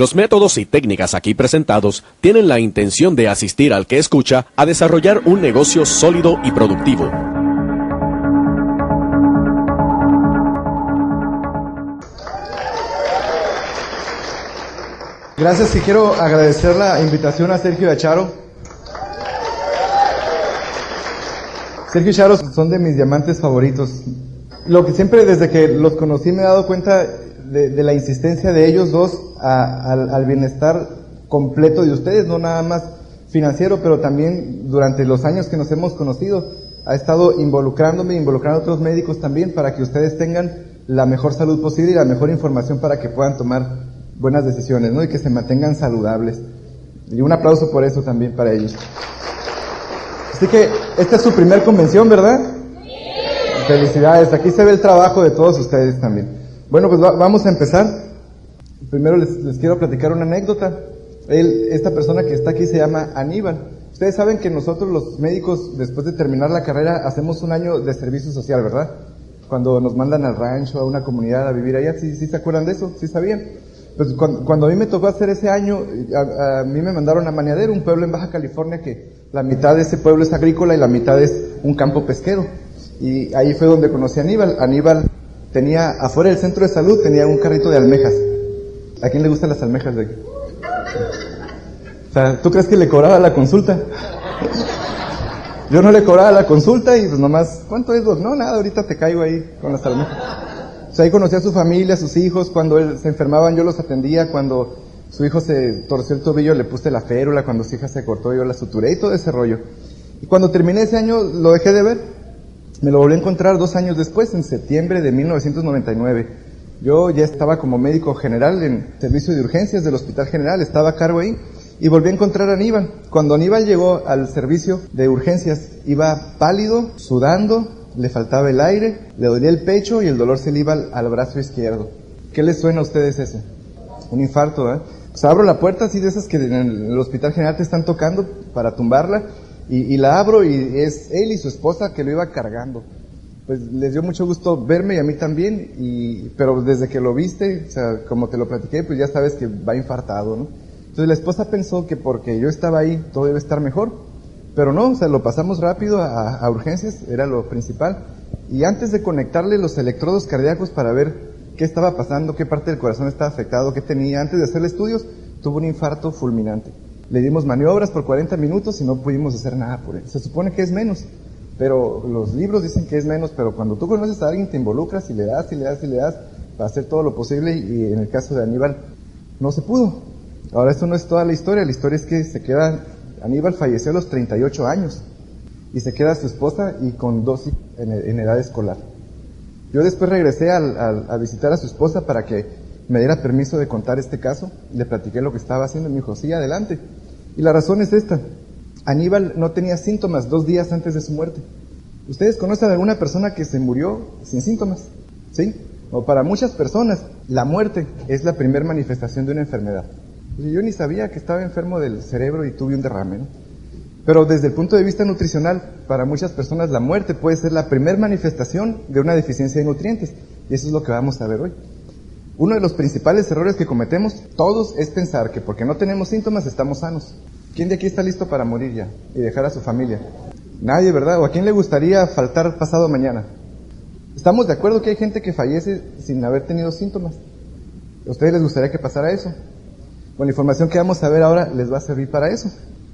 Los métodos y técnicas aquí presentados tienen la intención de asistir al que escucha a desarrollar un negocio sólido y productivo. Gracias y quiero agradecer la invitación a Sergio y a Charo. Sergio y Charo son de mis diamantes favoritos. Lo que siempre desde que los conocí me he dado cuenta de, la insistencia de ellos dos al, bienestar completo de ustedes, no nada más financiero, pero también durante los años que nos hemos conocido, ha estado involucrándome, involucrando a otros médicos también para que ustedes tengan la mejor salud posible y la mejor información para que puedan tomar buenas decisiones, ¿no? Y que se mantengan saludables. Y un aplauso por eso también para ellos. Así que esta es su primer convención, ¿verdad? Felicidades. Aquí se ve el trabajo de todos ustedes también. Bueno, pues vamos a empezar. Primero les, quiero platicar una anécdota. Él, esta persona que está aquí se llama Aníbal. Ustedes saben que nosotros los médicos, después de terminar la carrera, hacemos un año de servicio social, ¿verdad? Cuando nos mandan al rancho, a una comunidad a vivir allá, ¿sí, sí se acuerdan de eso? ¿Sí sabían? Pues cuando, a mí me tocó hacer ese año, a, mí me mandaron a Mañadero, un pueblo en Baja California que la mitad de ese pueblo es agrícola y la mitad es un campo pesquero. Y ahí fue donde conocí a Aníbal. Aníbal tenía, afuera del centro de salud, tenía un carrito de almejas. ¿A quién le gustan las almejas de aquí? O sea, ¿tú crees que le cobraba la consulta? Yo no le cobraba la consulta y pues nomás, ¿cuánto es? No, nada, ahorita te caigo ahí con las almejas. O sea, ahí conocí a su familia, a sus hijos, cuando él, se enfermaban yo los atendía, cuando su hijo se torció el tobillo le puse la férula, cuando su hija se cortó yo la suturé y todo ese rollo. Y cuando terminé ese año lo dejé de ver. Me lo volví a encontrar dos años después, en septiembre de 1999. Yo ya estaba como médico general en servicio de urgencias del Hospital General, estaba a cargo ahí, y volví a encontrar a Aníbal. Cuando Aníbal llegó al servicio de urgencias, iba pálido, sudando, le faltaba el aire, le dolía el pecho y el dolor se le iba al, brazo izquierdo. ¿Qué les suena a ustedes ese? Un infarto, ¿eh? Pues abro la puerta así de esas que en el Hospital General te están tocando para tumbarla y, la abro y es él y su esposa que lo iba cargando. Pues les dio mucho gusto verme y a mí también, y, pero desde que lo viste, o sea, como te lo platiqué, pues ya sabes que va infartado, ¿no? Entonces la esposa pensó que porque yo estaba ahí todo debe estar mejor, pero no, o sea, lo pasamos rápido a, a urgencias, era lo principal, y antes de conectarle los electrodos cardíacos para ver qué estaba pasando, qué parte del corazón estaba afectado, qué tenía, antes de hacerle estudios, tuvo un infarto fulminante le dimos maniobras por 40 minutos y no pudimos hacer nada por él. Se supone que es menos, pero los libros dicen que es menos, pero cuando tú conoces a alguien te involucras y le das y le das y le das para hacer todo lo posible y en el caso de Aníbal no se pudo. Ahora esto no es toda la historia, la historia es que se queda, Aníbal falleció a los 38 años y se queda su esposa y con dos en, en edad escolar. Yo después regresé a visitar a su esposa para que me diera permiso de contar este caso, le platiqué lo que estaba haciendo y me dijo, sí, adelante. Y la razón es esta. Aníbal no tenía síntomas dos días antes de su muerte. ¿Ustedes conocen a alguna persona que se murió sin síntomas? ¿Sí? O para muchas personas, la muerte es la primera manifestación de una enfermedad. Yo ni sabía que estaba enfermo del cerebro y tuve un derrame. Pero desde el punto de vista nutricional, para muchas personas la muerte puede ser la primera manifestación de una deficiencia de nutrientes. Y eso es lo que vamos a ver hoy. Uno de los principales errores que cometemos todos es pensar que porque no tenemos síntomas estamos sanos. ¿Quién de aquí está listo para morir ya y dejar a su familia? Nadie, ¿verdad? ¿O a quién le gustaría faltar pasado mañana? Estamos de acuerdo que hay gente que fallece sin haber tenido síntomas. ¿A ustedes les gustaría que pasara eso? Bueno, la información que vamos a ver ahora les va a servir para eso.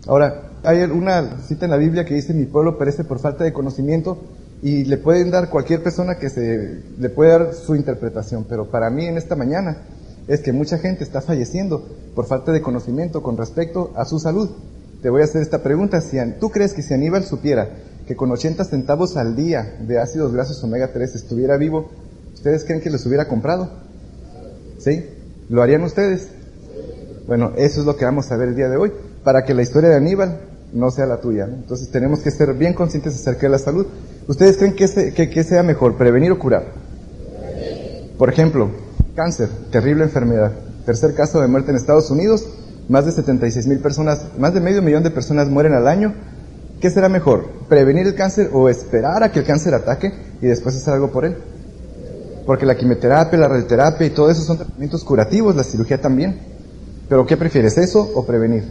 Ahora, hay una cita en la Biblia que dice, mi pueblo perece por falta de conocimiento, y le pueden dar cualquier persona que se le puede dar su interpretación, pero para mí en esta mañana es que mucha gente está falleciendo por falta de conocimiento con respecto a su salud. Te voy a hacer esta pregunta, si ¿tú crees que si Aníbal supiera que con 80 centavos al día de ácidos grasos omega 3 estuviera vivo, ¿ustedes creen que los hubiera comprado? ¿Sí? ¿Lo harían ustedes? Bueno, eso es lo que vamos a ver el día de hoy, para que la historia de Aníbal no sea la tuya. Entonces tenemos que ser bien conscientes acerca de la salud. ¿Ustedes creen que, que, sea mejor, prevenir o curar? Por ejemplo, cáncer, terrible enfermedad. Tercer caso de muerte en Estados Unidos, más de 76 mil personas, más de medio millón de personas mueren al año. ¿Qué será mejor, prevenir el cáncer o esperar a que el cáncer ataque y después hacer algo por él? Porque la quimioterapia, la radioterapia y todo eso son tratamientos curativos, la cirugía también. Pero ¿qué prefieres, eso o prevenir?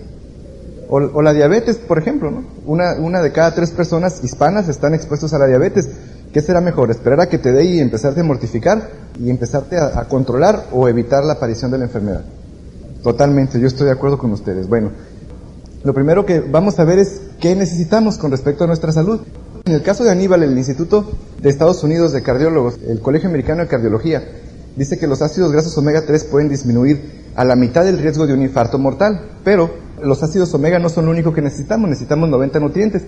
O, la diabetes, por ejemplo, ¿no? Una, una de cada tres personas hispanas están expuestos a la diabetes. ¿Qué será mejor? ¿Esperar a que te dé y empezarte a mortificar y empezarte a, controlar o evitar la aparición de la enfermedad? Totalmente, yo estoy de acuerdo con ustedes. Bueno, lo primero que vamos a ver es qué necesitamos con respecto a nuestra salud. En el caso de Aníbal, el Instituto de Estados Unidos de Cardiólogos, el Colegio Americano de Cardiología, dice que los ácidos grasos omega 3 pueden disminuir a la mitad del riesgo de un infarto mortal, pero los ácidos omega no son lo único que necesitamos, necesitamos 90 nutrientes.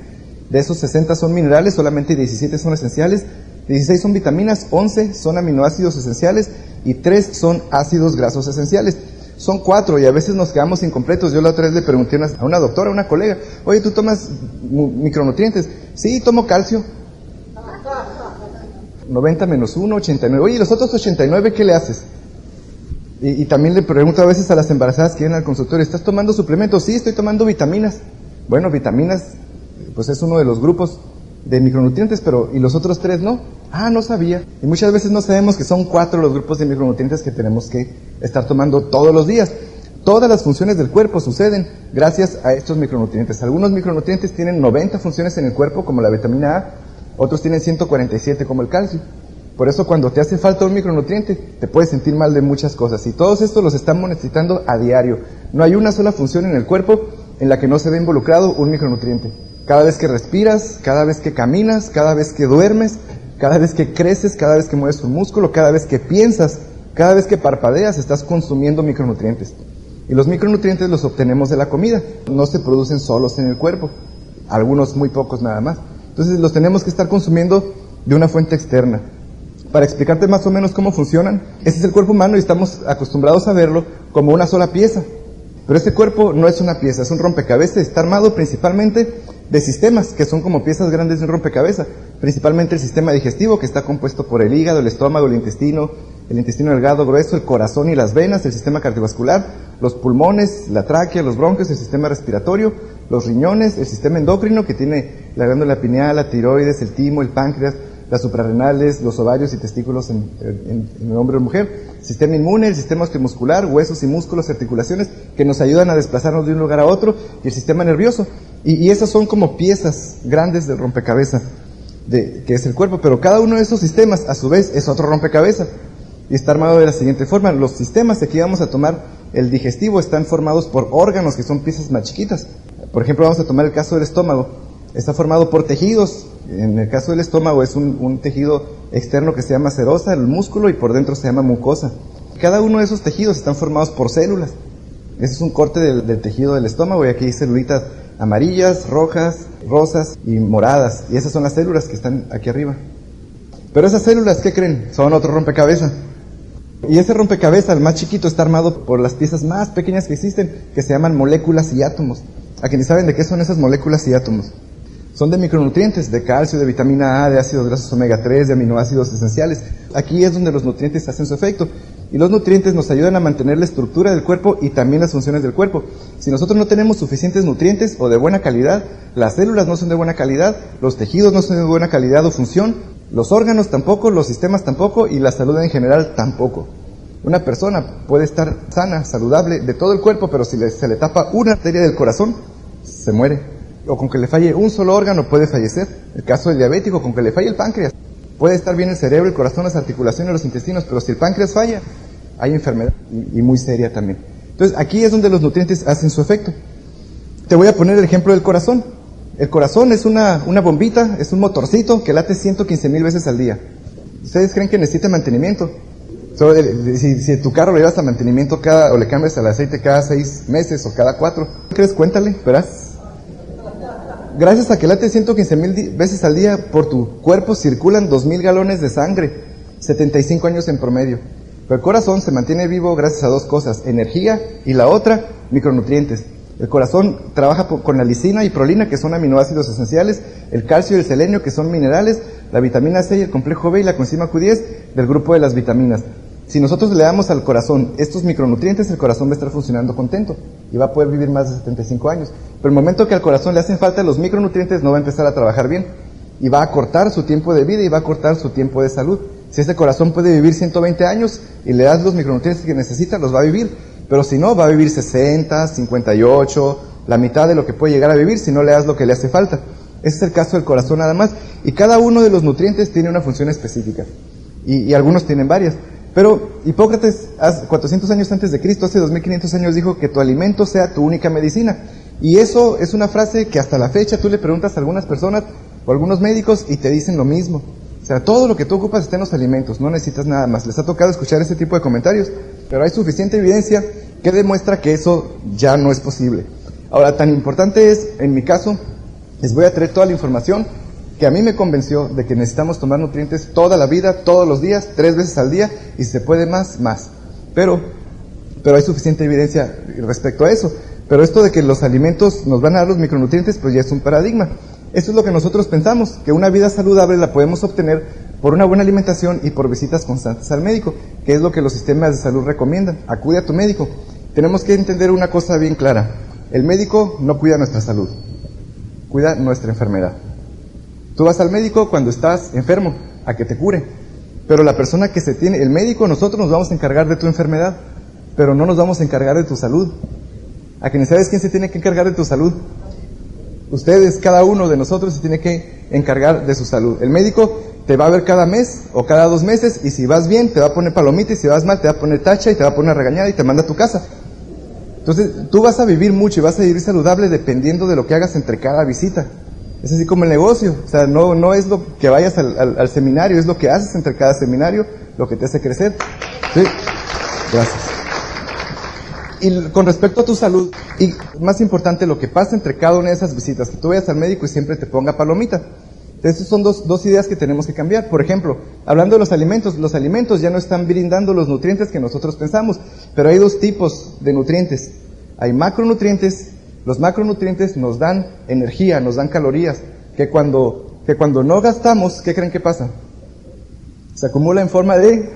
De esos 60 son minerales, solamente 17 son esenciales, 16 son vitaminas, 11 son aminoácidos esenciales y 3 son ácidos grasos esenciales. Son cuatro y a veces nos quedamos incompletos. Yo la otra vez le pregunté a una doctora, a una colega, oye, ¿tú tomas micronutrientes? Sí, tomo calcio. 90 menos 1, 89. Oye, ¿y los otros 89 qué le haces? Y, también le pregunto a veces a las embarazadas que vienen al consultorio, ¿estás tomando suplementos? Sí, estoy tomando vitaminas. Bueno, vitaminas, pues es uno de los grupos de micronutrientes, pero ¿y los otros tres no? Ah, no sabía. Y muchas veces no sabemos que son cuatro los grupos de micronutrientes que tenemos que estar tomando todos los días. Todas las funciones del cuerpo suceden gracias a estos micronutrientes. Algunos micronutrientes tienen 90 funciones en el cuerpo, como la vitamina A, otros tienen 147, como el calcio. Por eso cuando te hace falta un micronutriente, te puedes sentir mal de muchas cosas. Y todos estos los estamos necesitando a diario. No hay una sola función en el cuerpo en la que no se ve involucrado un micronutriente. Cada vez que respiras, cada vez que caminas, cada vez que duermes, cada vez que creces, cada vez que mueves un músculo, cada vez que piensas, cada vez que parpadeas, estás consumiendo micronutrientes. Y los micronutrientes los obtenemos de la comida, no se producen solos en el cuerpo, algunos muy pocos nada más. Entonces los tenemos que estar consumiendo de una fuente externa. Para explicarte más o menos cómo funcionan, ese es el cuerpo humano y estamos acostumbrados a verlo como una sola pieza. Pero este cuerpo no es una pieza, es un rompecabezas, está armado principalmente de sistemas, que son como piezas grandes de un rompecabezas. Principalmente el sistema digestivo, que está compuesto por el hígado, el estómago, el intestino, el intestino delgado, grueso, el corazón y las venas, el sistema cardiovascular, los pulmones, la tráquea, los bronquios, el sistema respiratorio, los riñones, el sistema endocrino, que tiene la glándula pineal, la tiroides, el timo, el páncreas, las suprarrenales, los ovarios y testículos en, el hombre o mujer, sistema inmune, el sistema osteomuscular, huesos y músculos, articulaciones que nos ayudan a desplazarnos de un lugar a otro, y el sistema nervioso. Y, esas son como piezas grandes del rompecabezas, de, que es el cuerpo, pero cada uno de esos sistemas a su vez es otro rompecabezas. Y está armado de la siguiente forma. Los sistemas, aquí vamos a tomar el digestivo, están formados por órganos que son piezas más chiquitas. Por ejemplo, vamos a tomar el caso del estómago. Está formado por tejidos en el caso del estómago es un, tejido externo que se llama serosa, el músculo, y por dentro se llama mucosa. Cada uno de esos tejidos están formados por células. Ese es un corte del, tejido del estómago y aquí hay celulitas amarillas, rojas, rosas y moradas. Y esas son las células que están aquí arriba. Pero esas células, ¿qué creen? Son otro rompecabezas. Y ese rompecabezas, el más chiquito, está armado por las piezas más pequeñas que existen, que se llaman moléculas y átomos. ¿A quienes saben de qué son esas moléculas y átomos? Son de micronutrientes, de calcio, de vitamina A, de ácidos grasos omega 3, de aminoácidos esenciales. Aquí es donde los nutrientes hacen su efecto. Y los nutrientes nos ayudan a mantener la estructura del cuerpo y también las funciones del cuerpo. Si nosotros no tenemos suficientes nutrientes o de buena calidad, las células no son de buena calidad, los tejidos no son de buena calidad o función, los órganos tampoco, los sistemas tampoco y la salud en general tampoco. Una persona puede estar sana, saludable de todo el cuerpo, pero si se le tapa una arteria del corazón, se muere o con que le falle un solo órgano puede fallecer. El caso del diabético, con que le falle el páncreas. Puede estar bien el cerebro, el corazón, las articulaciones, los intestinos, pero si el páncreas falla, hay enfermedad y, muy seria también. Entonces, aquí es donde los nutrientes hacen su efecto. Te voy a poner el ejemplo del corazón. El corazón es una, bombita, es un motorcito que late 115 mil veces al día. ¿Ustedes creen que necesita mantenimiento? si, tu carro le llevas a mantenimiento cada, o le cambias el aceite cada seis meses o cada cuatro, ¿crees? Cuéntale, verás gracias a que late 115 mil veces al día por tu cuerpo circulan 2 mil galones de sangre, 75 años en promedio. Pero el corazón se mantiene vivo gracias a dos cosas, energía y la otra, micronutrientes. El corazón trabaja con la lisina y prolina, que son aminoácidos esenciales, el calcio y el selenio, que son minerales, la vitamina C y el complejo B y la coenzima Q10 del grupo de las vitaminas. Si nosotros le damos al corazón estos micronutrientes, el corazón va a estar funcionando contento y va a poder vivir más de 75 años. Pero el momento que al corazón le hacen falta los micronutrientes, no va a empezar a trabajar bien y va a cortar su tiempo de vida y va a cortar su tiempo de salud. Si ese corazón puede vivir 120 años y le das los micronutrientes que necesita, los va a vivir. Pero si no, va a vivir 60, 58, la mitad de lo que puede llegar a vivir si no le das lo que le hace falta. Ese es el caso del corazón nada más. Y cada uno de los nutrientes tiene una función específica. Y, y algunos tienen varias. Pero Hipócrates, hace 400 años antes de Cristo, hace 2500 años, dijo que tu alimento sea tu única medicina. Y eso es una frase que hasta la fecha tú le preguntas a algunas personas o a algunos médicos y te dicen lo mismo. O sea, todo lo que tú ocupas está en los alimentos, no necesitas nada más. Les ha tocado escuchar ese tipo de comentarios, pero hay suficiente evidencia que demuestra que eso ya no es posible. Ahora, tan importante es, en mi caso, les voy a traer toda la información que a mí me convenció de que necesitamos tomar nutrientes toda la vida, todos los días, tres veces al día, y si se puede más, más. Pero, pero hay suficiente evidencia respecto a eso. Pero esto de que los alimentos nos van a dar los micronutrientes, pues ya es un paradigma. Eso es lo que nosotros pensamos, que una vida saludable la podemos obtener por una buena alimentación y por visitas constantes al médico, que es lo que los sistemas de salud recomiendan. Acude a tu médico. Tenemos que entender una cosa bien clara. El médico no cuida nuestra salud, cuida nuestra enfermedad. Tú vas al médico cuando estás enfermo, a que te cure. Pero la persona que se tiene, el médico, nosotros nos vamos a encargar de tu enfermedad, pero no nos vamos a encargar de tu salud. ¿A que sabes quién se tiene que encargar de tu salud? Ustedes, cada uno de nosotros se tiene que encargar de su salud. El médico te va a ver cada mes o cada dos meses y si vas bien te va a poner palomita y si vas mal te va a poner tacha y te va a poner regañada y te manda a tu casa. Entonces tú vas a vivir mucho y vas a vivir saludable dependiendo de lo que hagas entre cada visita. Es así como el negocio, o sea, no, no es lo que vayas al, seminario, es lo que haces entre cada seminario lo que te hace crecer. Gracias. Y con respecto a tu salud, y más importante, lo que pasa entre cada una de esas visitas, que tú vayas al médico y siempre te ponga palomita. Entonces, son dos, dos ideas que tenemos que cambiar. Por ejemplo, hablando de los alimentos, los alimentos ya no están brindando los nutrientes que nosotros pensamos, pero hay dos tipos de nutrientes. Hay macronutrientes los macronutrientes nos dan energía, nos dan calorías, que cuando, que cuando no gastamos, ¿qué creen que pasa? Se acumula en forma de,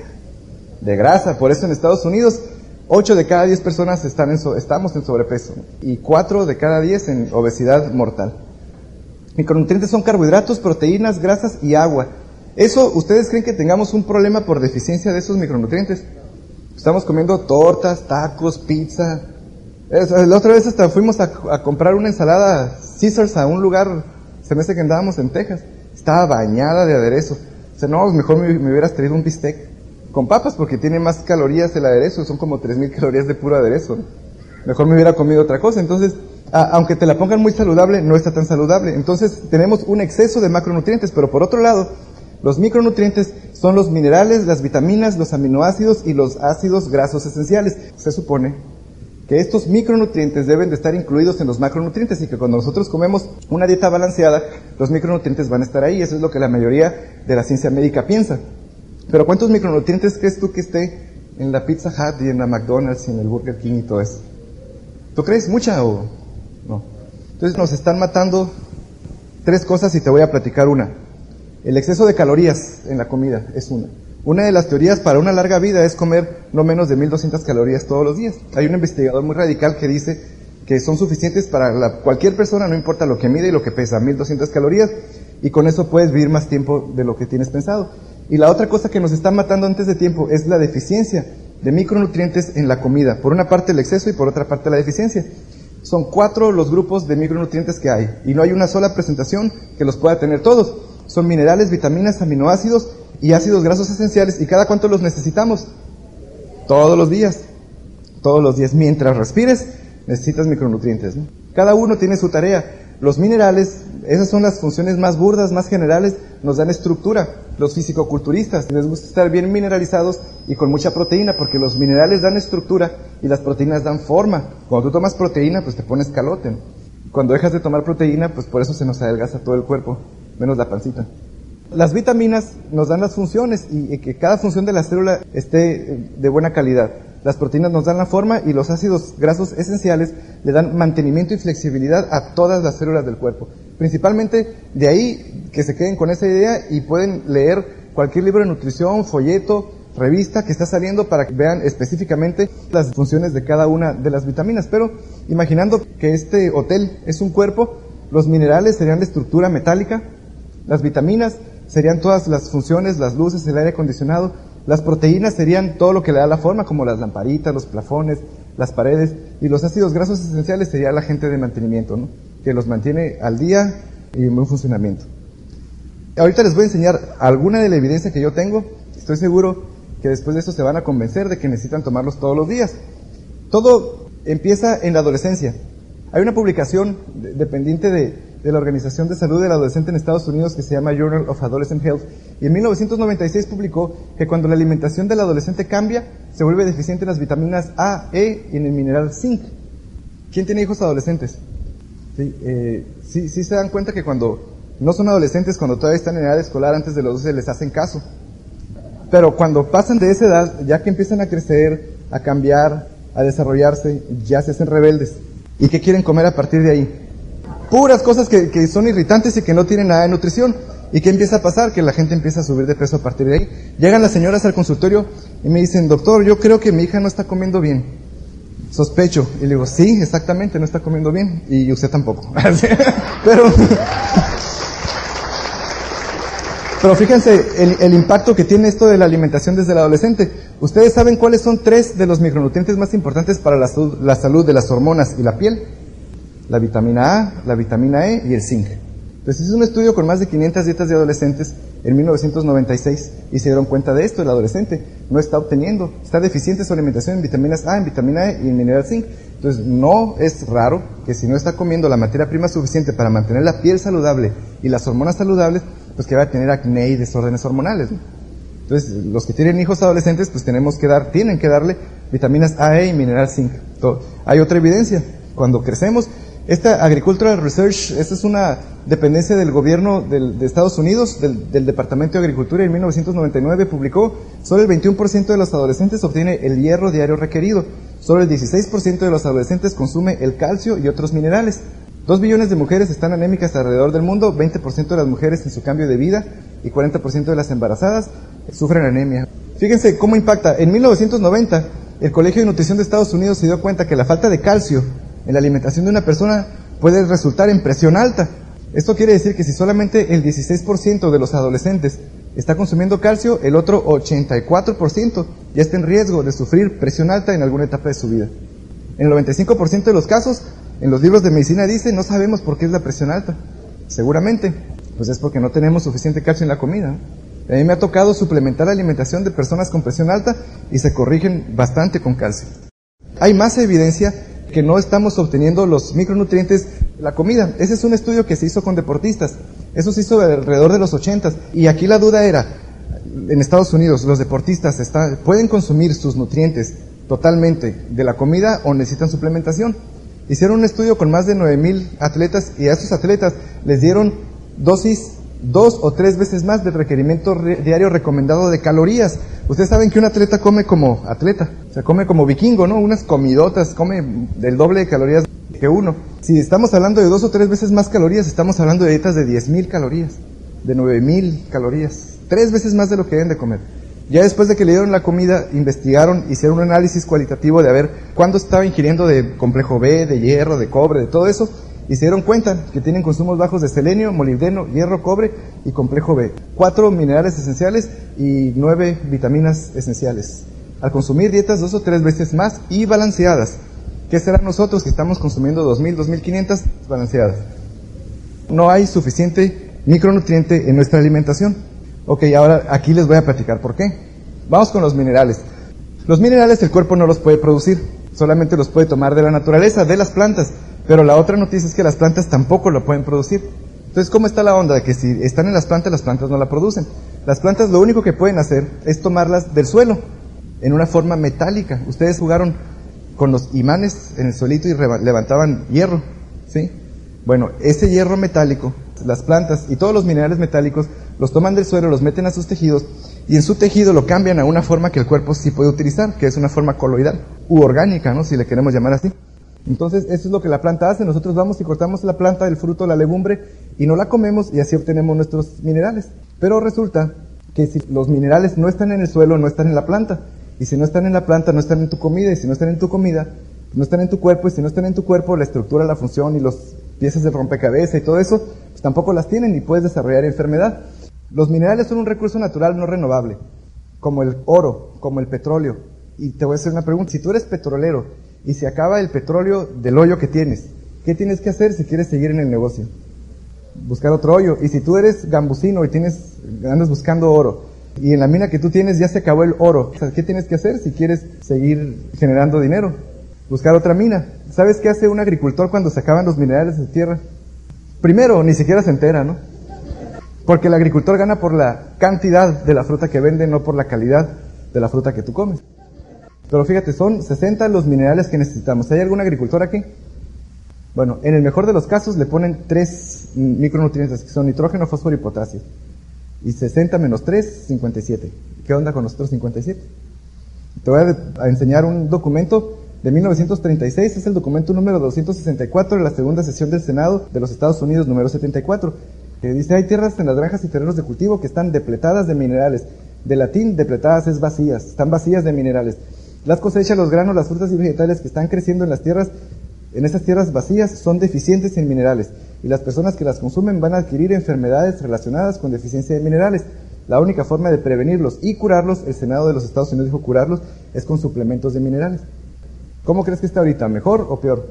de grasa. Por eso en Estados Unidos, 8 de cada 10 personas están en estamos en sobrepeso y 4 de cada 10 en obesidad mortal. Micronutrientes son carbohidratos, proteínas, grasas y agua. Eso, ¿ustedes creen que tengamos un problema por deficiencia de esos micronutrientes? Estamos comiendo tortas, tacos, pizza, la otra vez hasta fuimos a, comprar una ensalada Caesars a un lugar, se me hace que andábamos en Texas. Estaba bañada de aderezo. O sea, no, mejor me, hubieras traído un bistec con papas porque tiene más calorías el aderezo, son como 3.000 calorías de puro aderezo. Mejor me hubiera comido otra cosa. Entonces, aunque te la pongan muy saludable, no está tan saludable. Entonces, tenemos un exceso de macronutrientes, pero por otro lado, los micronutrientes son los minerales, las vitaminas, los aminoácidos y los ácidos grasos esenciales. Se supone que estos micronutrientes deben de estar incluidos en los macronutrientes y que cuando nosotros comemos una dieta balanceada, los micronutrientes van a estar ahí. Eso es lo que la mayoría de la ciencia médica piensa. Pero ¿cuántos micronutrientes crees tú que esté en la Pizza Hut y en la McDonald's y en el Burger King y todo eso? ¿Tú crees mucha o no? Entonces nos están matando tres cosas y te voy a platicar una. El exceso de calorías en la comida es una. Una de las teorías para una larga vida es comer no menos de 1200 calorías todos los días. Hay un investigador muy radical que dice que son suficientes para cualquier persona, no importa lo que mide y lo que pesa, 1200 calorías, y con eso puedes vivir más tiempo de lo que tienes pensado. Y la otra cosa que nos está matando antes de tiempo es la deficiencia de micronutrientes en la comida. Por una parte el exceso y por otra parte la deficiencia. Son cuatro los grupos de micronutrientes que hay y no hay una sola presentación que los pueda tener todos. Son minerales, vitaminas, aminoácidos y ácidos grasos esenciales. ¿Y cada cuánto los necesitamos? Todos los días. Todos los días. Mientras respires, necesitas micronutrientes. Cada uno tiene su tarea. Los minerales, esas son las funciones más burdas, más generales, nos dan estructura. Los fisicoculturistas les gusta estar bien mineralizados y con mucha proteína, porque los minerales dan estructura y las proteínas dan forma. Cuando tú tomas proteína, pues te pones calote. Cuando dejas de tomar proteína, pues por eso se nos adelgaza todo el cuerpo, menos la pancita. Las vitaminas nos dan las funciones y que cada función de la célula esté de buena calidad. Las proteínas nos dan la forma y los ácidos grasos esenciales le dan mantenimiento y flexibilidad a todas las células del cuerpo. Principalmente de ahí que se queden con esa idea y pueden leer cualquier libro de nutrición, folleto, revista que está saliendo para que vean específicamente las funciones de cada una de las vitaminas. Pero imaginando que este hotel es un cuerpo, los minerales serían la estructura metálica, las vitaminas serían todas las funciones, las luces, el aire acondicionado, las proteínas serían todo lo que le da la forma, como las lamparitas, los plafones, las paredes, y los ácidos grasos esenciales sería la gente de mantenimiento, ¿no? que los mantiene al día y en buen funcionamiento. Ahorita les voy a enseñar alguna de la evidencia que yo tengo. Estoy seguro que después de esto se van a convencer de que necesitan tomarlos todos los días. Todo empieza en la adolescencia. Hay una publicación dependiente de, de la Organización de Salud del Adolescente en Estados Unidos que se llama Journal of Adolescent Health y en 1996 publicó que cuando la alimentación del adolescente cambia, se vuelve deficiente en las vitaminas A, E y en el mineral zinc. ¿Quién tiene hijos adolescentes? Sí, eh, sí, sí se dan cuenta que cuando no son adolescentes, cuando todavía están en edad escolar, antes de los 12 les hacen caso. Pero cuando pasan de esa edad, ya que empiezan a crecer, a cambiar, a desarrollarse, ya se hacen rebeldes. ¿Y qué quieren comer a partir de ahí? Puras cosas que, son irritantes y que no tienen nada de nutrición. ¿Y qué empieza a pasar? Que la gente empieza a subir de peso a partir de ahí. Llegan las señoras al consultorio y me dicen, doctor, yo creo que mi hija no está comiendo bien. Sospecho. Y le digo, sí, exactamente, no está comiendo bien. Y usted tampoco. Pero, pero fíjense el, el, impacto que tiene esto de la alimentación desde el adolescente. Ustedes saben cuáles son tres de los micronutrientes más importantes para la, la salud de las hormonas y la piel. La vitamina A, la vitamina E y el zinc. Entonces hizo un estudio con más de 500 dietas de adolescentes en 1996 y se dieron cuenta de esto. El adolescente no está obteniendo, está deficiente su alimentación en vitaminas A, en vitamina E y en mineral zinc. Entonces no es raro que si no está comiendo la materia prima suficiente para mantener la piel saludable y las hormonas saludables, pues que va a tener acné y desórdenes hormonales. Entonces los que tienen hijos adolescentes, pues tenemos que dar, tienen que darle vitaminas A, E y mineral zinc. Hay otra evidencia. Cuando crecemos, esta Agricultural Research, esta es una dependencia del gobierno del, de Estados Unidos, del, del, Departamento de Agricultura, en 1999 publicó, solo el 21% de los adolescentes obtiene el hierro diario requerido, solo el 16% de los adolescentes consume el calcio y otros minerales. Dos billones de mujeres están anémicas alrededor del mundo, 20% de las mujeres en su cambio de vida y 40% de las embarazadas sufren anemia. Fíjense cómo impacta. En 1990, el Colegio de Nutrición de Estados Unidos se dio cuenta que la falta de calcio en la alimentación de una persona puede resultar en presión alta. Esto quiere decir que si solamente el 16% de los adolescentes está consumiendo calcio, el otro 84% ya está en riesgo de sufrir presión alta en alguna etapa de su vida. En el 95% de los casos, en los libros de medicina dice, no sabemos por qué es la presión alta. Seguramente, pues es porque no tenemos suficiente calcio en la comida. A mí me ha tocado suplementar la alimentación de personas con presión alta y se corrigen bastante con calcio. Hay más evidencia que no estamos obteniendo los micronutrientes de la comida. Ese es un estudio que se hizo con deportistas. Eso se hizo alrededor de los 80 y aquí la duda era, en Estados Unidos, los deportistas está, pueden consumir sus nutrientes totalmente de la comida o necesitan suplementación. Hicieron un estudio con más de 9000 atletas y a esos atletas les dieron dosis dos o tres veces más del requerimiento re diario recomendado de calorías. Ustedes saben que un atleta come como atleta, o sea, come como vikingo, ¿no? Unas comidotas, come del doble de calorías que uno. Si estamos hablando de dos o tres veces más calorías, estamos hablando de dietas de 10.000 calorías, de 9.000 calorías, tres veces más de lo que deben de comer. Ya después de que le dieron la comida, investigaron, hicieron un análisis cualitativo de a ver cuándo estaba ingiriendo de complejo B, de hierro, de cobre, de todo eso, y se dieron cuenta que tienen consumos bajos de selenio, molibdeno, hierro, cobre y complejo B. Cuatro minerales esenciales y nueve vitaminas esenciales. Al consumir dietas dos o tres veces más y balanceadas. ¿Qué será nosotros que estamos consumiendo 2.000, 2.500 balanceadas? No hay suficiente micronutriente en nuestra alimentación. Ok, ahora aquí les voy a platicar por qué. Vamos con los minerales. Los minerales el cuerpo no los puede producir, solamente los puede tomar de la naturaleza, de las plantas. Pero la otra noticia es que las plantas tampoco lo pueden producir. Entonces, ¿cómo está la onda? De que si están en las plantas, las plantas no la producen. Las plantas lo único que pueden hacer es tomarlas del suelo, en una forma metálica. Ustedes jugaron con los imanes en el suelito y levantaban hierro, ¿sí? Bueno, ese hierro metálico, las plantas y todos los minerales metálicos los toman del suelo, los meten a sus tejidos y en su tejido lo cambian a una forma que el cuerpo sí puede utilizar, que es una forma coloidal u orgánica, ¿no? Si le queremos llamar así. Entonces, eso es lo que la planta hace. Nosotros vamos y cortamos la planta, el fruto, la legumbre y no la comemos y así obtenemos nuestros minerales. Pero resulta que si los minerales no están en el suelo, no están en la planta. Y si no están en la planta, no están en tu comida. Y si no están en tu comida, no están en tu cuerpo. Y si no están en tu cuerpo, la estructura, la función y las piezas de rompecabezas y todo eso, pues tampoco las tienen y puedes desarrollar enfermedad. Los minerales son un recurso natural no renovable, como el oro, como el petróleo. Y te voy a hacer una pregunta. Si tú eres petrolero y se acaba el petróleo del hoyo que tienes, ¿qué tienes que hacer si quieres seguir en el negocio? Buscar otro hoyo. Y si tú eres gambusino y tienes, andas buscando oro, y en la mina que tú tienes ya se acabó el oro, ¿qué tienes que hacer si quieres seguir generando dinero? Buscar otra mina. ¿Sabes qué hace un agricultor cuando se acaban los minerales de tierra? Primero, ni siquiera se entera, ¿no? Porque el agricultor gana por la cantidad de la fruta que vende, no por la calidad de la fruta que tú comes. Pero fíjate, son 60 los minerales que necesitamos. ¿Hay algún agricultor aquí? Bueno, en el mejor de los casos le ponen tres micronutrientes que son nitrógeno, fósforo y potasio. Y 60 menos 3, 57. ¿Qué onda con los otros 57? Te voy a enseñar un documento de 1936, es el documento número 264 de la segunda sesión del Senado de los Estados Unidos, número 74, que dice, hay tierras en las granjas y terrenos de cultivo que están depletadas de minerales. De latín, depletadas es vacías, están vacías de minerales. Las cosechas, los granos, las frutas y vegetales que están creciendo en las tierras, en esas tierras vacías, son deficientes en minerales y las personas que las consumen van a adquirir enfermedades relacionadas con deficiencia de minerales. La única forma de prevenirlos y curarlos, el Senado de los Estados Unidos dijo curarlos, es con suplementos de minerales. ¿Cómo crees que está ahorita? ¿Mejor o peor?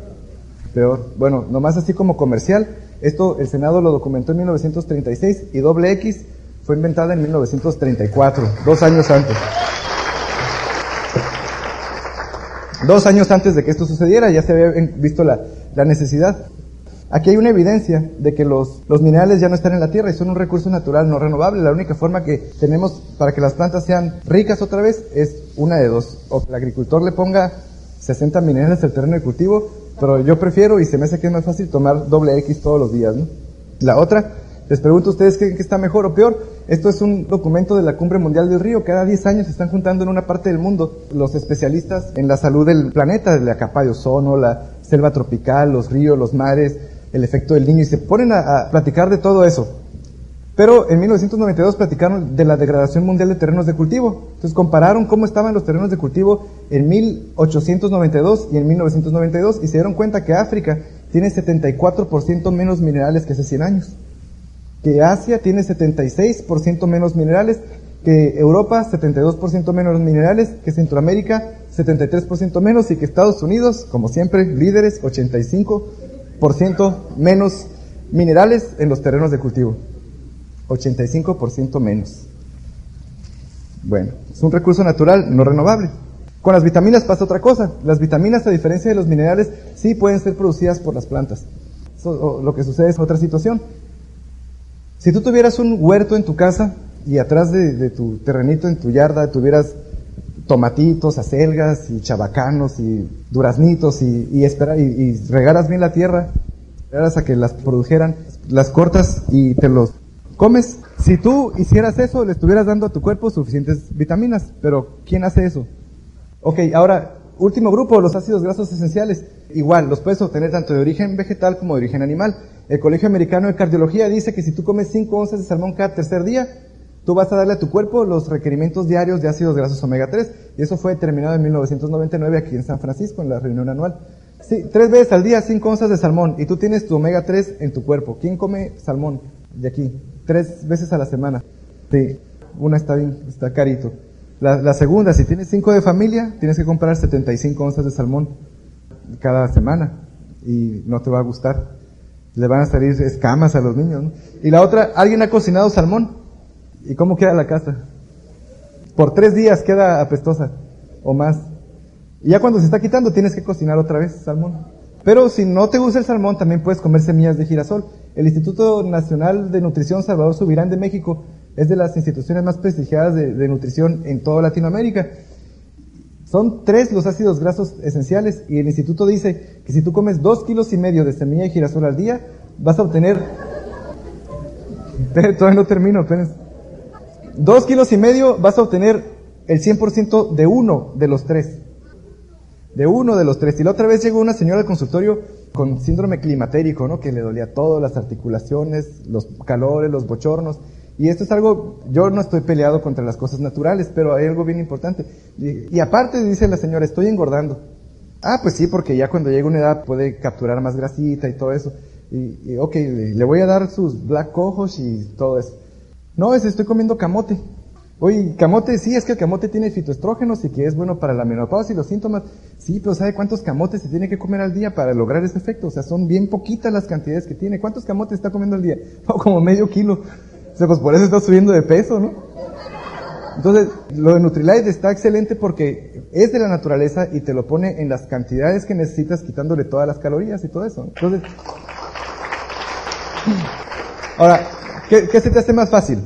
Peor. Bueno, nomás así como comercial, esto el Senado lo documentó en 1936 y doble X fue inventada en 1934, dos años antes. Dos años antes de que esto sucediera ya se había visto la, necesidad. Aquí hay una evidencia de que los, minerales ya no están en la tierra y son un recurso natural no renovable. La única forma que tenemos para que las plantas sean ricas otra vez es una de dos. O que el agricultor le ponga 60 minerales al terreno de cultivo, pero yo prefiero y se me hace que es más fácil tomar doble X todos los días. ¿no? La otra les pregunto a ustedes qué, está mejor o peor. Esto es un documento de la Cumbre Mundial del Río. Cada 10 años se están juntando en una parte del mundo los especialistas en la salud del planeta, de la capa de ozono, la selva tropical, los ríos, los mares, el efecto del niño, y se ponen a, a platicar de todo eso. Pero en 1992 platicaron de la degradación mundial de terrenos de cultivo. Entonces compararon cómo estaban los terrenos de cultivo en 1892 y en 1992 y se dieron cuenta que África tiene 74% menos minerales que hace 100 años que Asia tiene 76% menos minerales, que Europa 72% menos minerales, que Centroamérica 73% menos y que Estados Unidos, como siempre, líderes, 85% menos minerales en los terrenos de cultivo. 85% menos. Bueno, es un recurso natural no renovable. Con las vitaminas pasa otra cosa. Las vitaminas, a diferencia de los minerales, sí pueden ser producidas por las plantas. lo que sucede es otra situación. Si tú tuvieras un huerto en tu casa y atrás de, tu terrenito, en tu yarda, tuvieras tomatitos, acelgas y chabacanos y duraznitos y, y, y, regaras bien la tierra, esperaras a que las produjeran, las cortas y te los comes. Si tú hicieras eso, le estuvieras dando a tu cuerpo suficientes vitaminas, pero ¿quién hace eso? Ok, ahora, último grupo, los ácidos grasos esenciales. Igual, los puedes obtener tanto de origen vegetal como de origen animal. El Colegio Americano de Cardiología dice que si tú comes 5 onzas de salmón cada tercer día, tú vas a darle a tu cuerpo los requerimientos diarios de ácidos grasos omega 3. Y eso fue determinado en 1999 aquí en San Francisco, en la reunión anual. Sí, tres veces al día, 5 onzas de salmón, y tú tienes tu omega 3 en tu cuerpo. ¿Quién come salmón de aquí? Tres veces a la semana. Sí, una está bien, está carito. La, la segunda, si tienes 5 de familia, tienes que comprar 75 onzas de salmón cada semana. Y no te va a gustar le van a salir escamas a los niños. Y la otra, alguien ha cocinado salmón. ¿Y cómo queda la casa? Por tres días queda apestosa o más. Y ya cuando se está quitando tienes que cocinar otra vez salmón. Pero si no te gusta el salmón, también puedes comer semillas de girasol. El Instituto Nacional de Nutrición Salvador Subirán de México es de las instituciones más prestigiadas de, nutrición en toda Latinoamérica. Son tres los ácidos grasos esenciales y el instituto dice que si tú comes dos kilos y medio de semilla de girasol al día, vas a obtener Todavía no termino, espérense. Dos kilos y medio vas a obtener el 100% de uno de los tres. De uno de los tres. Y la otra vez llegó una señora al consultorio con síndrome climatérico, ¿no? Que le dolía todo, las articulaciones, los calores, los bochornos. Y esto es algo, yo no estoy peleado contra las cosas naturales, pero hay algo bien importante. Y, aparte dice la señora, estoy engordando. Ah, pues sí, porque ya cuando llega una edad puede capturar más grasita y todo eso. Y, y ok, le, voy a dar sus black cojos y todo eso. No, es estoy comiendo camote. Oye, camote, sí, es que el camote tiene fitoestrógenos y que es bueno para la menopausia y los síntomas. Sí, pero ¿sabe cuántos camotes se tiene que comer al día para lograr ese efecto? O sea, son bien poquitas las cantidades que tiene. ¿Cuántos camotes está comiendo al día? Como medio kilo. Sea, pues por eso está subiendo de peso, ¿no? Entonces, lo de Nutrilite está excelente porque es de la naturaleza y te lo pone en las cantidades que necesitas quitándole todas las calorías y todo eso. Entonces, ahora, ¿qué, qué se te hace más fácil?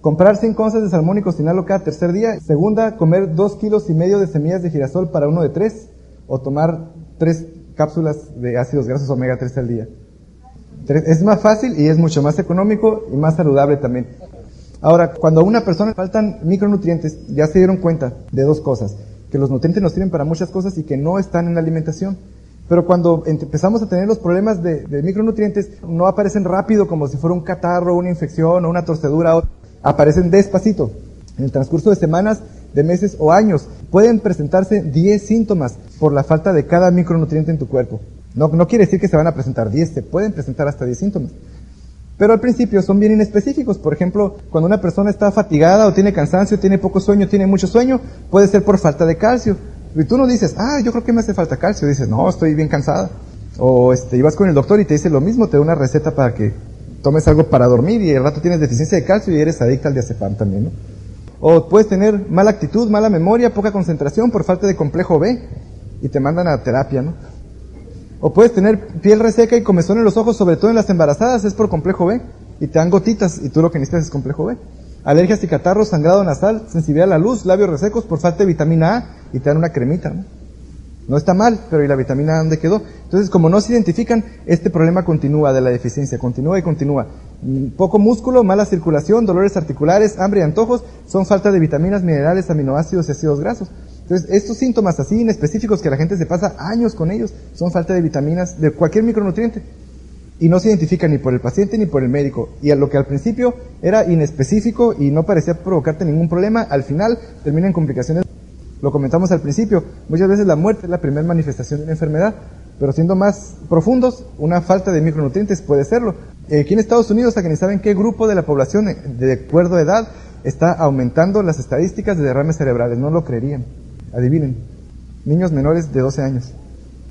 Comprar 5 onzas de salmón y cocinarlo cada tercer día. Segunda, comer 2 kilos y medio de semillas de girasol para uno de 3. O tomar 3 cápsulas de ácidos grasos omega 3 al día. Es más fácil y es mucho más económico y más saludable también. Ahora, cuando a una persona faltan micronutrientes, ya se dieron cuenta de dos cosas. Que los nutrientes nos sirven para muchas cosas y que no están en la alimentación. Pero cuando empezamos a tener los problemas de, de micronutrientes, no aparecen rápido como si fuera un catarro, una infección o una torcedura. Aparecen despacito. En el transcurso de semanas, de meses o años, pueden presentarse 10 síntomas por la falta de cada micronutriente en tu cuerpo. No, quiere decir que se van a presentar 10, se pueden presentar hasta 10 síntomas. Pero al principio son bien inespecíficos. Por ejemplo, cuando una persona está fatigada o tiene cansancio, tiene poco sueño, tiene mucho sueño, puede ser por falta de calcio. Y tú no dices, ah, yo creo que me hace falta calcio. Dices, no, estoy bien cansada. O este, ibas con el doctor y te dice lo mismo, te da una receta para que tomes algo para dormir y el rato tienes deficiencia de calcio y eres adicta al diazepam también, ¿no? O puedes tener mala actitud, mala memoria, poca concentración por falta de complejo B y te mandan a terapia, ¿no? O puedes tener piel reseca y comezón en los ojos, sobre todo en las embarazadas, es por complejo B. Y te dan gotitas y tú lo que necesitas es complejo B. Alergias y catarros, sangrado nasal, sensibilidad a la luz, labios resecos por falta de vitamina A y te dan una cremita. ¿no? está mal, pero ¿y la vitamina A dónde quedó? Entonces, como no se identifican, este problema continúa de la deficiencia, continúa y continúa. Poco músculo, mala circulación, dolores articulares, hambre y antojos son falta de vitaminas, minerales, aminoácidos y ácidos grasos. Entonces, estos síntomas así inespecíficos que la gente se pasa años con ellos son falta de vitaminas, de cualquier micronutriente. Y no se identifican ni por el paciente ni por el médico. Y a lo que al principio era inespecífico y no parecía provocarte ningún problema, al final termina en complicaciones. Lo comentamos al principio, muchas veces la muerte es la primera manifestación de una enfermedad, pero siendo más profundos, una falta de micronutrientes puede serlo. Aquí en Estados Unidos, a que ni saben qué grupo de la población, de acuerdo a edad, está aumentando las estadísticas de derrames cerebrales, no lo creerían. Adivinen, niños menores de 12 años.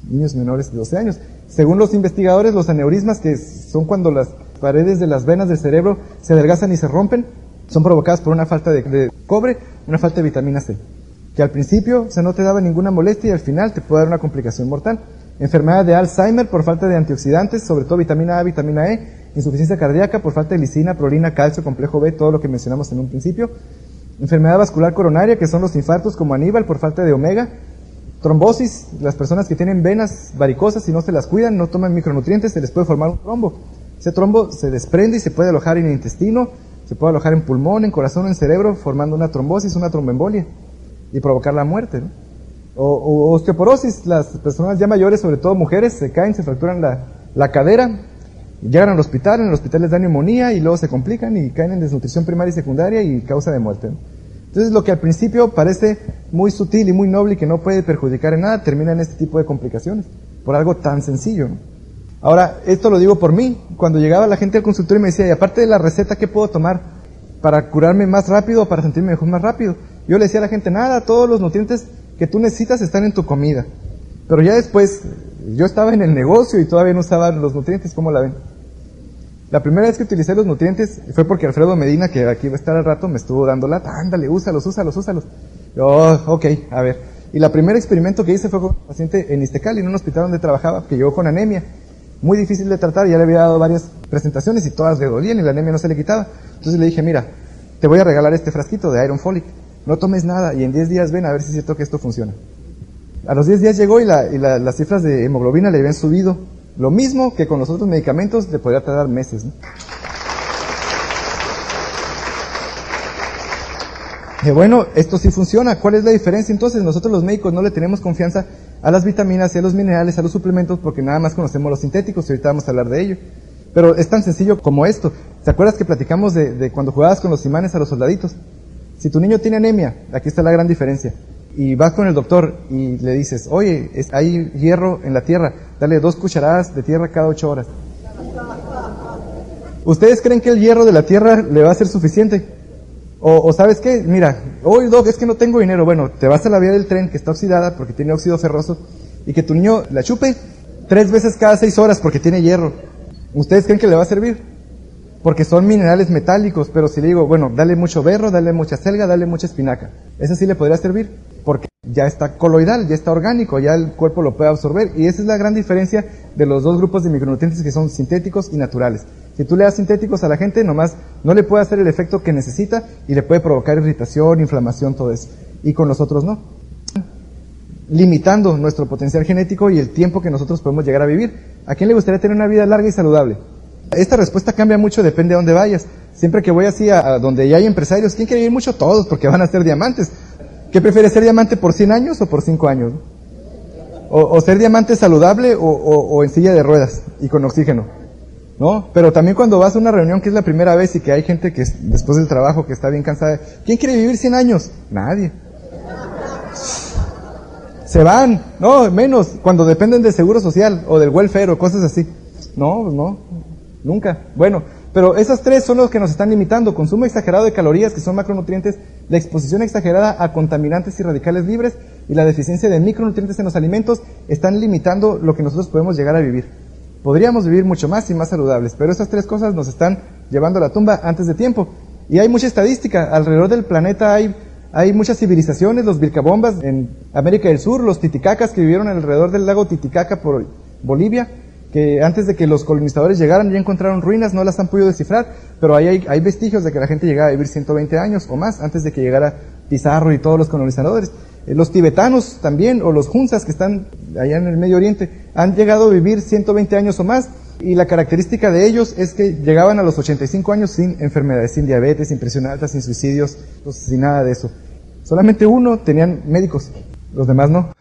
Niños menores de 12 años. Según los investigadores, los aneurismas, que son cuando las paredes de las venas del cerebro se adelgazan y se rompen, son provocadas por una falta de, de cobre, una falta de vitamina C. Que al principio se no te daba ninguna molestia y al final te puede dar una complicación mortal. Enfermedad de Alzheimer por falta de antioxidantes, sobre todo vitamina A, vitamina E, insuficiencia cardíaca por falta de lisina, prolina, calcio, complejo B, todo lo que mencionamos en un principio. Enfermedad vascular coronaria, que son los infartos como Aníbal por falta de omega. Trombosis, las personas que tienen venas varicosas y no se las cuidan, no toman micronutrientes, se les puede formar un trombo. Ese trombo se desprende y se puede alojar en el intestino, se puede alojar en pulmón, en corazón, en cerebro, formando una trombosis, una tromboembolia y provocar la muerte. ¿no? O, o, osteoporosis, las personas ya mayores, sobre todo mujeres, se caen, se fracturan la, la cadera, llegan al hospital, en el hospital les da neumonía y luego se complican y caen en desnutrición primaria y secundaria y causa de muerte. Entonces lo que al principio parece muy sutil y muy noble y que no puede perjudicar en nada, termina en este tipo de complicaciones, por algo tan sencillo. Ahora, esto lo digo por mí, cuando llegaba la gente al consultorio y me decía, y aparte de la receta, ¿qué puedo tomar para curarme más rápido o para sentirme mejor más rápido? Yo le decía a la gente, nada, todos los nutrientes que tú necesitas están en tu comida. Pero ya después, yo estaba en el negocio y todavía no usaba los nutrientes, ¿cómo la ven? La primera vez que utilicé los nutrientes fue porque Alfredo Medina, que aquí va a estar al rato, me estuvo dando lata, ándale, úsalos, úsalos, úsalos. Oh, ok, a ver. Y la primer experimento que hice fue con un paciente en Iztecali, en un hospital donde trabajaba, que llegó con anemia. Muy difícil de tratar, ya le había dado varias presentaciones y todas le dolían y la anemia no se le quitaba. Entonces le dije, mira, te voy a regalar este frasquito de Iron Folic. No tomes nada y en 10 días ven a ver si es cierto que esto funciona. A los 10 días llegó y, la, y la, las cifras de hemoglobina le habían subido. Lo mismo que con los otros medicamentos le podría tardar meses. ¿no? Eh, bueno, esto sí funciona. ¿Cuál es la diferencia? Entonces, nosotros los médicos no le tenemos confianza a las vitaminas, a los minerales, a los suplementos, porque nada más conocemos los sintéticos y ahorita vamos a hablar de ello. Pero es tan sencillo como esto. ¿Te acuerdas que platicamos de cuando jugabas con los imanes a los soldaditos? Si tu niño tiene anemia, aquí está la gran diferencia. Y vas con el doctor y le dices, oye, hay hierro en la tierra, dale dos cucharadas de tierra cada ocho horas. ¿Ustedes creen que el hierro de la tierra le va a ser suficiente? O, sabes qué, mira, hoy Doc, es que no tengo dinero. Bueno, te vas a la vía del tren que está oxidada porque tiene óxido ferroso y que tu niño la chupe tres veces cada seis horas porque tiene hierro. ¿Ustedes creen que le va a servir? Porque son minerales metálicos, pero si le digo, bueno, dale mucho berro, dale mucha selga, dale mucha espinaca, ¿esa sí le podría servir? Porque ya está coloidal, ya está orgánico, ya el cuerpo lo puede absorber y esa es la gran diferencia de los dos grupos de micronutrientes que son sintéticos y naturales. Si tú le das sintéticos a la gente, nomás no le puede hacer el efecto que necesita y le puede provocar irritación, inflamación, todo eso. Y con los otros no. Limitando nuestro potencial genético y el tiempo que nosotros podemos llegar a vivir. ¿A quién le gustaría tener una vida larga y saludable? Esta respuesta cambia mucho, depende de dónde vayas. Siempre que voy así a, donde ya hay empresarios, ¿quién quiere vivir mucho? Todos, porque van a ser diamantes. ¿Qué prefiere ser diamante por 100 años o por 5 años? O, ser diamante saludable o, o en silla de ruedas y con oxígeno. ¿no? Pero también cuando vas a una reunión que es la primera vez y que hay gente que después del trabajo que está bien cansada, ¿quién quiere vivir 100 años? Nadie. Se van, no, menos, cuando dependen del seguro social o del welfare o cosas así. No, no, nunca. Bueno, pero esas tres son los que nos están limitando. Consumo exagerado de calorías, que son macronutrientes, la exposición exagerada a contaminantes y radicales libres y la deficiencia de micronutrientes en los alimentos están limitando lo que nosotros podemos llegar a vivir. Podríamos vivir mucho más y más saludables, pero esas tres cosas nos están llevando a la tumba antes de tiempo. Y hay mucha estadística. Alrededor del planeta hay, hay muchas civilizaciones, los Vilcabombas en América del Sur, los Titicacas que vivieron alrededor del lago Titicaca por Bolivia, que antes de que los colonizadores llegaran ya encontraron ruinas, no las han podido descifrar, pero ahí hay, hay vestigios de que la gente llegaba a vivir 120 años o más antes de que llegara Pizarro y todos los colonizadores. Eh, los tibetanos también, o los hunsas que están allá en el Medio Oriente, han llegado a vivir 120 años o más. Y la característica de ellos es que llegaban a los 85 años sin enfermedades, sin diabetes, sin presión alta, sin suicidios, sin nada de eso. Solamente uno tenían médicos, los demás no.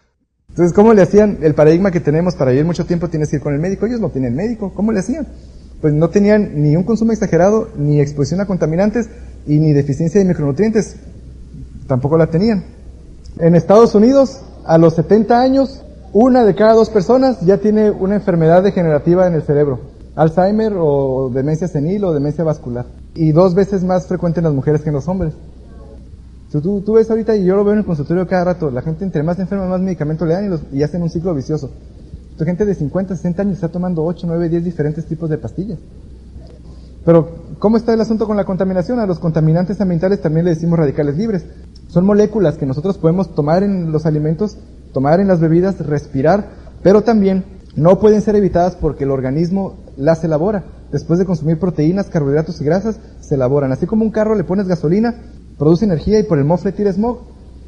Entonces, ¿cómo le hacían? El paradigma que tenemos para vivir mucho tiempo tienes que ir con el médico. Ellos no tienen médico. ¿Cómo le hacían? Pues no tenían ni un consumo exagerado, ni exposición a contaminantes y ni deficiencia de micronutrientes. Tampoco la tenían. En Estados Unidos, a los 70 años, una de cada dos personas ya tiene una enfermedad degenerativa en el cerebro. Alzheimer o demencia senil o demencia vascular. Y dos veces más frecuente en las mujeres que en los hombres. Tú, tú, ves ahorita, y yo lo veo en el consultorio cada rato, la gente entre más enferma, más medicamento le dan y, hacen un ciclo vicioso. Tu gente de 50, 60 años está tomando 8, 9, 10 diferentes tipos de pastillas. Pero, ¿cómo está el asunto con la contaminación? A los contaminantes ambientales también le decimos radicales libres. Son moléculas que nosotros podemos tomar en los alimentos, tomar en las bebidas, respirar, pero también no pueden ser evitadas porque el organismo las elabora. Después de consumir proteínas, carbohidratos y grasas, se elaboran. Así como un carro le pones gasolina, produce energía y por el mofle tira smog.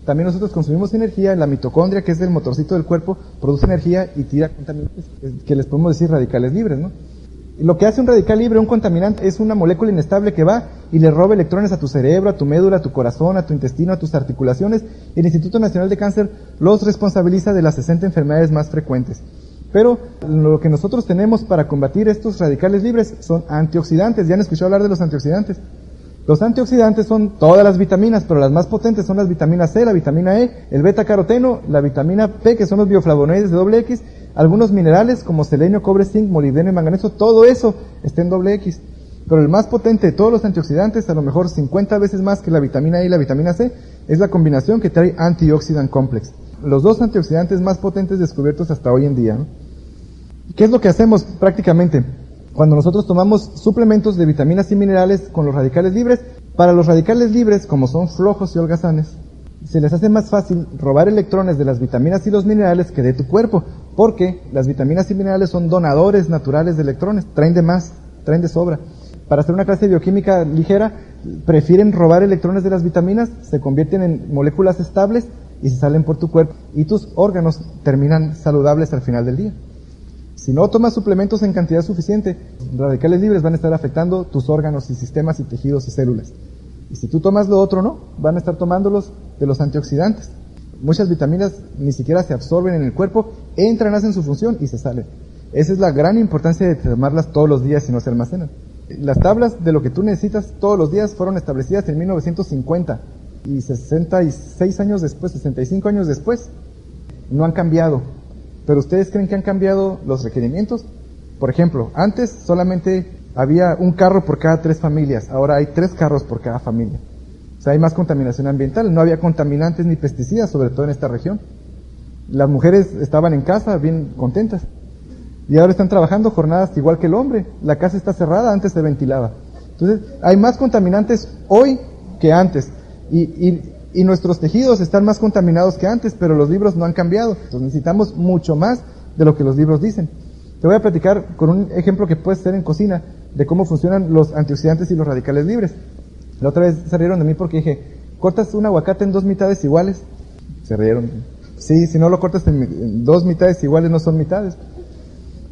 También nosotros consumimos energía, la mitocondria, que es el motorcito del cuerpo, produce energía y tira contaminantes que les podemos decir radicales libres, ¿no? Lo que hace un radical libre, un contaminante, es una molécula inestable que va y le roba electrones a tu cerebro, a tu médula, a tu corazón, a tu intestino, a tus articulaciones. El Instituto Nacional de Cáncer los responsabiliza de las 60 enfermedades más frecuentes. Pero lo que nosotros tenemos para combatir estos radicales libres son antioxidantes. ¿Ya han escuchado hablar de los antioxidantes? Los antioxidantes son todas las vitaminas, pero las más potentes son las vitaminas C, la vitamina E, el beta caroteno, la vitamina P, que son los bioflavonoides de doble X, algunos minerales como selenio, cobre, zinc, molibdeno y manganeso, todo eso está en doble X. Pero el más potente de todos los antioxidantes, a lo mejor 50 veces más que la vitamina E y la vitamina C, es la combinación que trae antioxidant complex. Los dos antioxidantes más potentes descubiertos hasta hoy en día. ¿Qué es lo que hacemos prácticamente? Cuando nosotros tomamos suplementos de vitaminas y minerales con los radicales libres, para los radicales libres, como son flojos y holgazanes, se les hace más fácil robar electrones de las vitaminas y los minerales que de tu cuerpo, porque las vitaminas y minerales son donadores naturales de electrones, traen de más, traen de sobra. Para hacer una clase bioquímica ligera, prefieren robar electrones de las vitaminas, se convierten en moléculas estables y se salen por tu cuerpo y tus órganos terminan saludables al final del día. Si no tomas suplementos en cantidad suficiente, radicales libres van a estar afectando tus órganos y sistemas y tejidos y células. Y si tú tomas lo otro, no, van a estar tomándolos de los antioxidantes. Muchas vitaminas ni siquiera se absorben en el cuerpo, entran, hacen su función y se salen. Esa es la gran importancia de tomarlas todos los días y no se almacenan. Las tablas de lo que tú necesitas todos los días fueron establecidas en 1950 y 66 años después, 65 años después, no han cambiado. Pero ustedes creen que han cambiado los requerimientos? Por ejemplo, antes solamente había un carro por cada tres familias, ahora hay tres carros por cada familia. O sea, hay más contaminación ambiental, no había contaminantes ni pesticidas, sobre todo en esta región. Las mujeres estaban en casa bien contentas. Y ahora están trabajando jornadas igual que el hombre. La casa está cerrada, antes se ventilaba. Entonces, hay más contaminantes hoy que antes. Y, y, y, nuestros tejidos están más contaminados que antes, pero los libros no han cambiado. Entonces necesitamos mucho más de lo que los libros dicen. Te voy a platicar con un ejemplo que puede ser en cocina de cómo funcionan los antioxidantes y los radicales libres. La otra vez se rieron de mí porque dije, ¿cortas un aguacate en dos mitades iguales? Se rieron. Sí, si no lo cortas en dos mitades iguales no son mitades.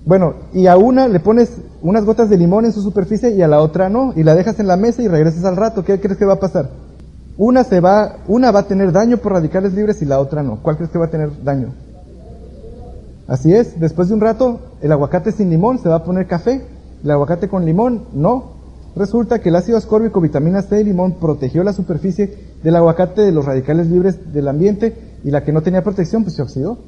Bueno, y a una le pones unas gotas de limón en su superficie y a la otra no, y la dejas en la mesa y regresas al rato, ¿qué crees que va a pasar? Una se va, una va a tener daño por radicales libres y la otra no. ¿Cuál crees que va a tener daño? Así es, después de un rato, el aguacate sin limón se va a poner café, el aguacate con limón no. Resulta que el ácido ascórbico, vitamina C y limón protegió la superficie del aguacate de los radicales libres del ambiente y la que no tenía protección pues se oxidó.